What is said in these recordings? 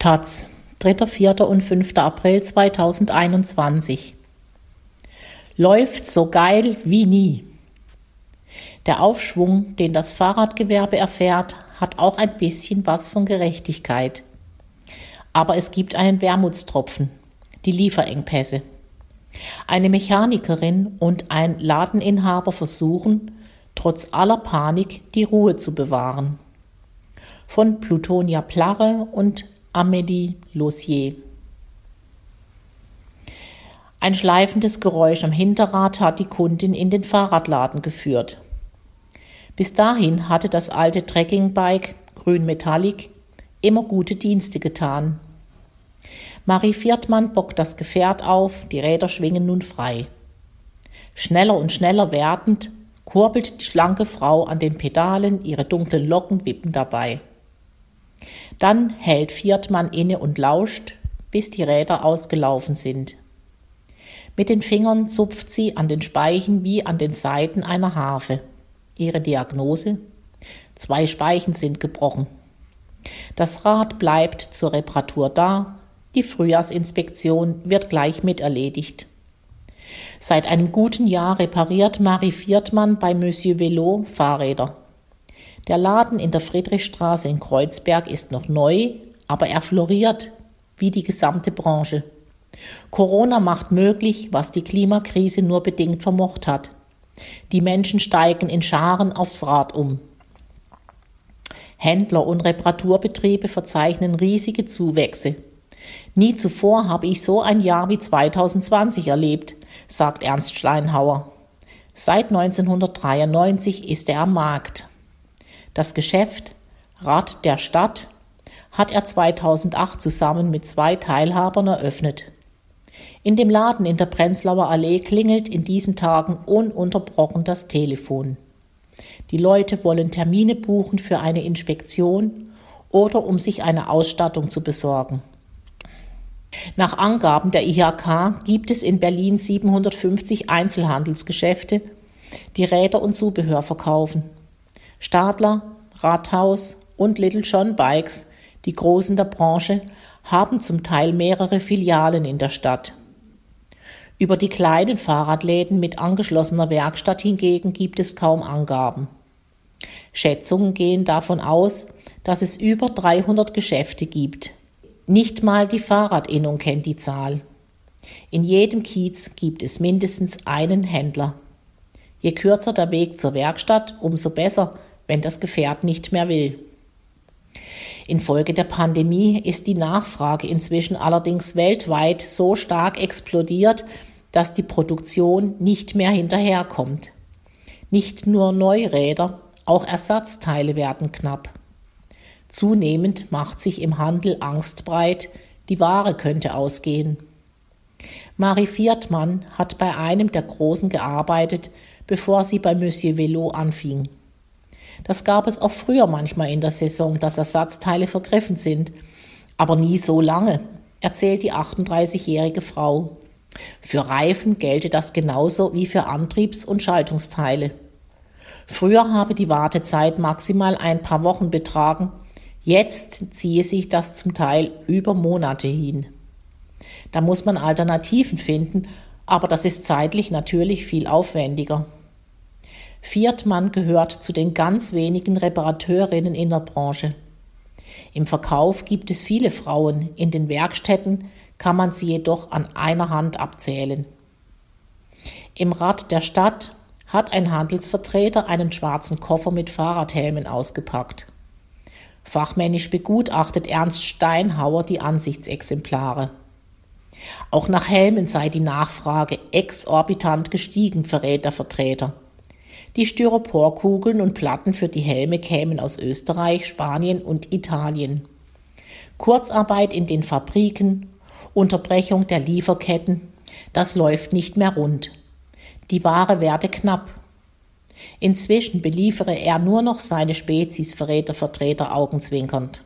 Taz, 3., 4. und 5. April 2021. Läuft so geil wie nie. Der Aufschwung, den das Fahrradgewerbe erfährt, hat auch ein bisschen was von Gerechtigkeit. Aber es gibt einen Wermutstropfen, die Lieferengpässe. Eine Mechanikerin und ein Ladeninhaber versuchen, trotz aller Panik die Ruhe zu bewahren. Von Plutonia Plarre und Amélie Lossier. Ein schleifendes Geräusch am Hinterrad hat die Kundin in den Fahrradladen geführt. Bis dahin hatte das alte Trekkingbike, grün Metallic, immer gute Dienste getan. Marie Viertmann bockt das Gefährt auf, die Räder schwingen nun frei. Schneller und schneller werdend kurbelt die schlanke Frau an den Pedalen, ihre dunklen Locken wippen dabei. Dann hält Viertmann inne und lauscht, bis die Räder ausgelaufen sind. Mit den Fingern zupft sie an den Speichen wie an den Saiten einer Harfe. Ihre Diagnose? Zwei Speichen sind gebrochen. Das Rad bleibt zur Reparatur da, die Frühjahrsinspektion wird gleich mit erledigt. Seit einem guten Jahr repariert Marie Viertmann bei Monsieur Velo Fahrräder. Der Laden in der Friedrichstraße in Kreuzberg ist noch neu, aber er floriert wie die gesamte Branche. Corona macht möglich, was die Klimakrise nur bedingt vermocht hat. Die Menschen steigen in Scharen aufs Rad um. Händler und Reparaturbetriebe verzeichnen riesige Zuwächse. Nie zuvor habe ich so ein Jahr wie 2020 erlebt, sagt Ernst Steinhauer. Seit 1993 ist er am Markt. Das Geschäft Rad der Stadt hat er 2008 zusammen mit zwei Teilhabern eröffnet. In dem Laden in der Prenzlauer Allee klingelt in diesen Tagen ununterbrochen das Telefon. Die Leute wollen Termine buchen für eine Inspektion oder um sich eine Ausstattung zu besorgen. Nach Angaben der IHK gibt es in Berlin 750 Einzelhandelsgeschäfte, die Räder und Zubehör verkaufen. Stadler, Rathaus und Little John Bikes, die Großen der Branche, haben zum Teil mehrere Filialen in der Stadt. Über die kleinen Fahrradläden mit angeschlossener Werkstatt hingegen gibt es kaum Angaben. Schätzungen gehen davon aus, dass es über 300 Geschäfte gibt, nicht mal die Fahrradinnung kennt die Zahl. In jedem Kiez gibt es mindestens einen Händler. Je kürzer der Weg zur Werkstatt, umso besser, wenn das Gefährt nicht mehr will. Infolge der Pandemie ist die Nachfrage inzwischen allerdings weltweit so stark explodiert, dass die Produktion nicht mehr hinterherkommt. Nicht nur Neuräder, auch Ersatzteile werden knapp. Zunehmend macht sich im Handel Angst breit, die Ware könnte ausgehen. Marie Viertmann hat bei einem der Großen gearbeitet, bevor sie bei Monsieur Velo anfing. Das gab es auch früher manchmal in der Saison, dass Ersatzteile vergriffen sind, aber nie so lange, erzählt die 38-jährige Frau. Für Reifen gelte das genauso wie für Antriebs- und Schaltungsteile. Früher habe die Wartezeit maximal ein paar Wochen betragen, Jetzt ziehe sich das zum Teil über Monate hin. Da muss man Alternativen finden, aber das ist zeitlich natürlich viel aufwendiger. Viertmann gehört zu den ganz wenigen Reparateurinnen in der Branche. Im Verkauf gibt es viele Frauen, in den Werkstätten kann man sie jedoch an einer Hand abzählen. Im Rad der Stadt hat ein Handelsvertreter einen schwarzen Koffer mit Fahrradhelmen ausgepackt. Fachmännisch begutachtet Ernst Steinhauer die Ansichtsexemplare. Auch nach Helmen sei die Nachfrage exorbitant gestiegen, verrät der Vertreter. Die Styroporkugeln und Platten für die Helme kämen aus Österreich, Spanien und Italien. Kurzarbeit in den Fabriken, Unterbrechung der Lieferketten, das läuft nicht mehr rund. Die Ware werde knapp. Inzwischen beliefere er nur noch seine Spezies, verrät der Vertreter augenzwinkernd.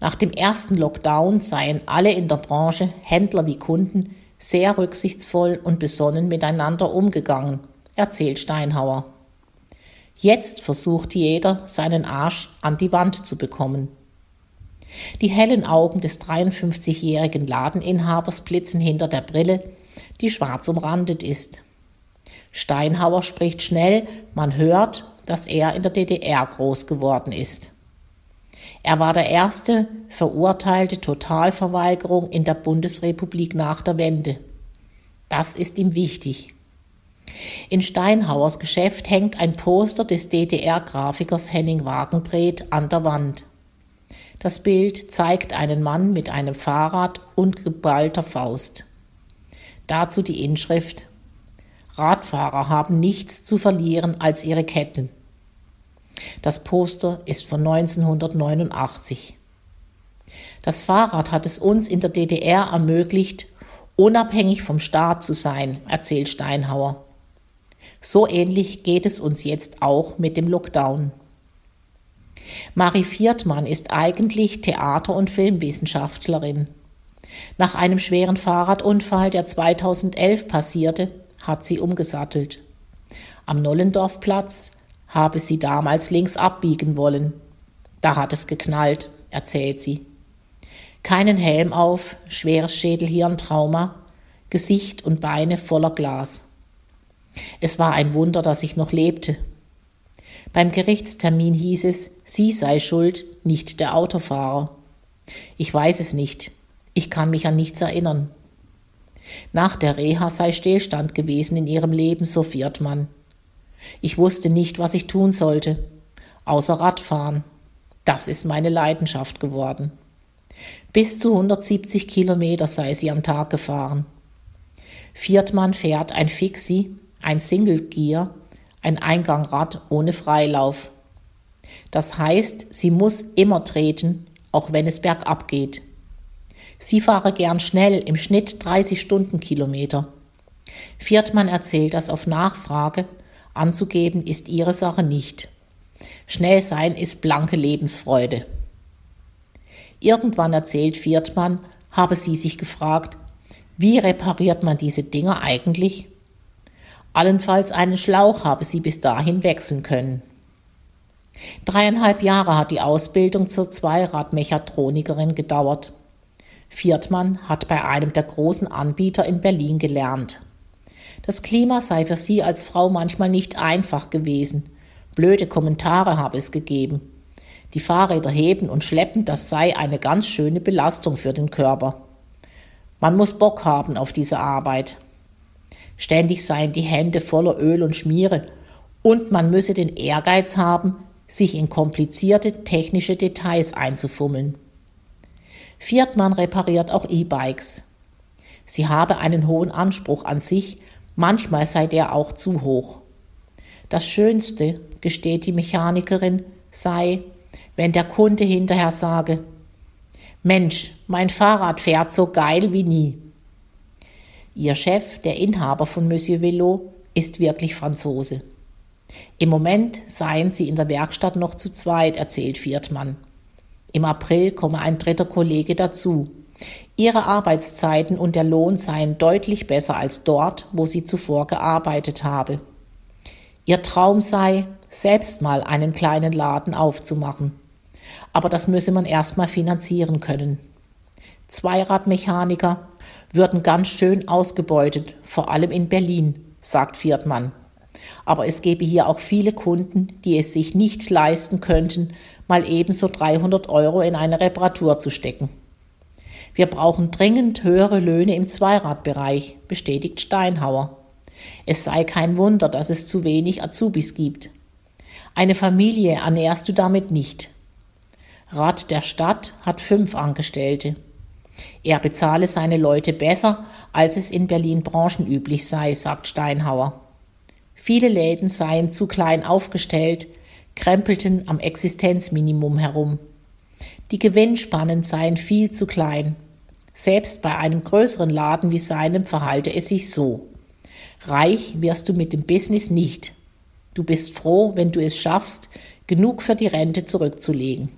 Nach dem ersten Lockdown seien alle in der Branche, Händler wie Kunden, sehr rücksichtsvoll und besonnen miteinander umgegangen, erzählt Steinhauer. Jetzt versucht jeder, seinen Arsch an die Wand zu bekommen. Die hellen Augen des 53-jährigen Ladeninhabers blitzen hinter der Brille, die schwarz umrandet ist. Steinhauer spricht schnell, man hört, dass er in der DDR groß geworden ist. Er war der erste verurteilte Totalverweigerung in der Bundesrepublik nach der Wende. Das ist ihm wichtig. In Steinhauers Geschäft hängt ein Poster des DDR-Grafikers Henning Wagenbret an der Wand. Das Bild zeigt einen Mann mit einem Fahrrad und geballter Faust. Dazu die Inschrift Radfahrer haben nichts zu verlieren als ihre Ketten. Das Poster ist von 1989. Das Fahrrad hat es uns in der DDR ermöglicht, unabhängig vom Staat zu sein, erzählt Steinhauer. So ähnlich geht es uns jetzt auch mit dem Lockdown. Marie Viertmann ist eigentlich Theater- und Filmwissenschaftlerin. Nach einem schweren Fahrradunfall, der 2011 passierte, hat sie umgesattelt. Am Nollendorfplatz habe sie damals links abbiegen wollen. Da hat es geknallt, erzählt sie. Keinen Helm auf, schweres Schädelhirntrauma, Gesicht und Beine voller Glas. Es war ein Wunder, dass ich noch lebte. Beim Gerichtstermin hieß es, sie sei schuld, nicht der Autofahrer. Ich weiß es nicht. Ich kann mich an nichts erinnern. Nach der Reha sei Stillstand gewesen in ihrem Leben, so Viertmann. Ich wusste nicht, was ich tun sollte, außer Radfahren. Das ist meine Leidenschaft geworden. Bis zu 170 Kilometer sei sie am Tag gefahren. Viertmann fährt ein Fixie, ein Single Gear, ein Eingangrad ohne Freilauf. Das heißt, sie muss immer treten, auch wenn es bergab geht. Sie fahre gern schnell, im Schnitt 30 Stundenkilometer. Viertmann erzählt das auf Nachfrage, anzugeben ist ihre Sache nicht. Schnell sein ist blanke Lebensfreude. Irgendwann erzählt Viertmann, habe sie sich gefragt, wie repariert man diese Dinger eigentlich? Allenfalls einen Schlauch habe sie bis dahin wechseln können. Dreieinhalb Jahre hat die Ausbildung zur Zweiradmechatronikerin gedauert. Viertmann hat bei einem der großen Anbieter in Berlin gelernt. Das Klima sei für sie als Frau manchmal nicht einfach gewesen. Blöde Kommentare habe es gegeben. Die Fahrräder heben und schleppen, das sei eine ganz schöne Belastung für den Körper. Man muss Bock haben auf diese Arbeit. Ständig seien die Hände voller Öl und Schmiere und man müsse den Ehrgeiz haben, sich in komplizierte technische Details einzufummeln. Viertmann repariert auch E-Bikes. Sie habe einen hohen Anspruch an sich, manchmal sei der auch zu hoch. Das Schönste, gesteht die Mechanikerin, sei, wenn der Kunde hinterher sage, Mensch, mein Fahrrad fährt so geil wie nie. Ihr Chef, der Inhaber von Monsieur Velo, ist wirklich Franzose. Im Moment seien sie in der Werkstatt noch zu zweit, erzählt Viertmann. Im April komme ein dritter Kollege dazu. Ihre Arbeitszeiten und der Lohn seien deutlich besser als dort, wo sie zuvor gearbeitet habe. Ihr Traum sei, selbst mal einen kleinen Laden aufzumachen. Aber das müsse man erstmal finanzieren können. Zweiradmechaniker würden ganz schön ausgebeutet, vor allem in Berlin, sagt Viertmann. Aber es gäbe hier auch viele Kunden, die es sich nicht leisten könnten, mal ebenso 300 Euro in eine Reparatur zu stecken. Wir brauchen dringend höhere Löhne im Zweiradbereich, bestätigt Steinhauer. Es sei kein Wunder, dass es zu wenig Azubis gibt. Eine Familie ernährst du damit nicht. Rat der Stadt hat fünf Angestellte. Er bezahle seine Leute besser, als es in Berlin branchenüblich sei, sagt Steinhauer. Viele Läden seien zu klein aufgestellt, krempelten am Existenzminimum herum. Die Gewinnspannen seien viel zu klein. Selbst bei einem größeren Laden wie seinem verhalte es sich so. Reich wirst du mit dem Business nicht. Du bist froh, wenn du es schaffst, genug für die Rente zurückzulegen.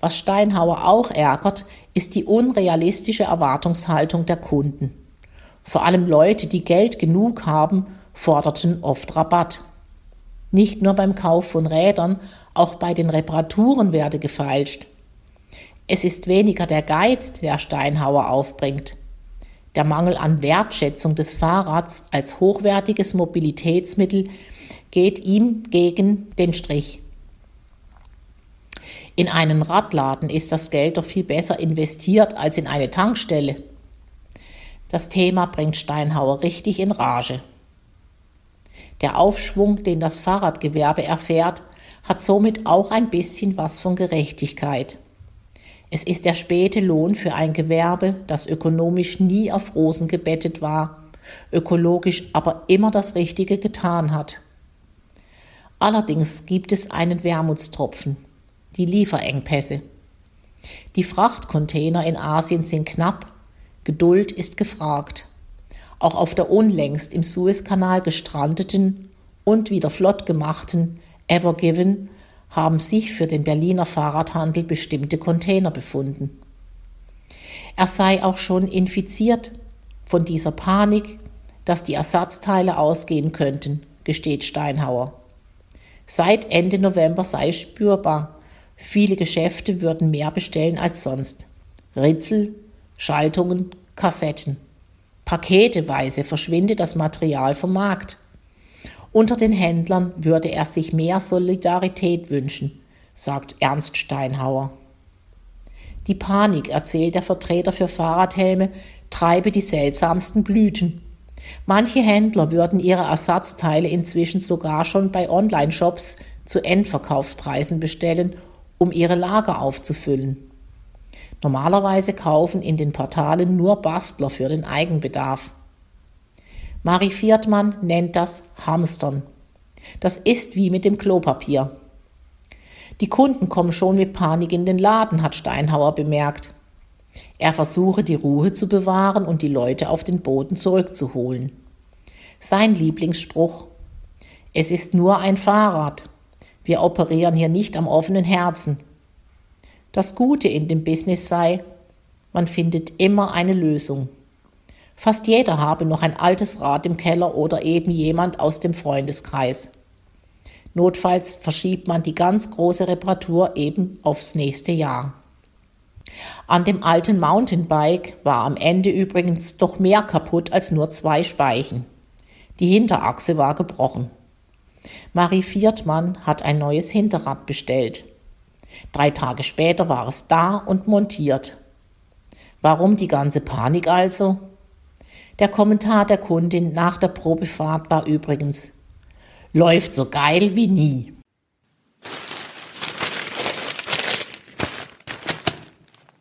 Was Steinhauer auch ärgert, ist die unrealistische Erwartungshaltung der Kunden. Vor allem Leute, die Geld genug haben, forderten oft Rabatt. Nicht nur beim Kauf von Rädern, auch bei den Reparaturen werde gefeilscht. Es ist weniger der Geiz, der Steinhauer aufbringt. Der Mangel an Wertschätzung des Fahrrads als hochwertiges Mobilitätsmittel geht ihm gegen den Strich. In einen Radladen ist das Geld doch viel besser investiert als in eine Tankstelle. Das Thema bringt Steinhauer richtig in Rage. Der Aufschwung, den das Fahrradgewerbe erfährt, hat somit auch ein bisschen was von Gerechtigkeit. Es ist der späte Lohn für ein Gewerbe, das ökonomisch nie auf Rosen gebettet war, ökologisch aber immer das Richtige getan hat. Allerdings gibt es einen Wermutstropfen die Lieferengpässe. Die Frachtcontainer in Asien sind knapp, Geduld ist gefragt. Auch auf der unlängst im Suezkanal gestrandeten und wieder flott gemachten Ever Given haben sich für den Berliner Fahrradhandel bestimmte Container befunden. Er sei auch schon infiziert von dieser Panik, dass die Ersatzteile ausgehen könnten, gesteht Steinhauer. Seit Ende November sei spürbar, Viele Geschäfte würden mehr bestellen als sonst. Ritzel, Schaltungen, Kassetten. Paketeweise verschwinde das Material vom Markt. Unter den Händlern würde er sich mehr Solidarität wünschen, sagt Ernst Steinhauer. Die Panik, erzählt der Vertreter für Fahrradhelme, treibe die seltsamsten Blüten. Manche Händler würden ihre Ersatzteile inzwischen sogar schon bei Online-Shops zu Endverkaufspreisen bestellen um ihre Lager aufzufüllen. Normalerweise kaufen in den Portalen nur Bastler für den Eigenbedarf. Marie Viertmann nennt das Hamstern. Das ist wie mit dem Klopapier. Die Kunden kommen schon mit Panik in den Laden, hat Steinhauer bemerkt. Er versuche die Ruhe zu bewahren und die Leute auf den Boden zurückzuholen. Sein Lieblingsspruch Es ist nur ein Fahrrad. Wir operieren hier nicht am offenen Herzen. Das Gute in dem Business sei, man findet immer eine Lösung. Fast jeder habe noch ein altes Rad im Keller oder eben jemand aus dem Freundeskreis. Notfalls verschiebt man die ganz große Reparatur eben aufs nächste Jahr. An dem alten Mountainbike war am Ende übrigens doch mehr kaputt als nur zwei Speichen. Die Hinterachse war gebrochen. Marie Viertmann hat ein neues Hinterrad bestellt. Drei Tage später war es da und montiert. Warum die ganze Panik also? Der Kommentar der Kundin nach der Probefahrt war übrigens läuft so geil wie nie.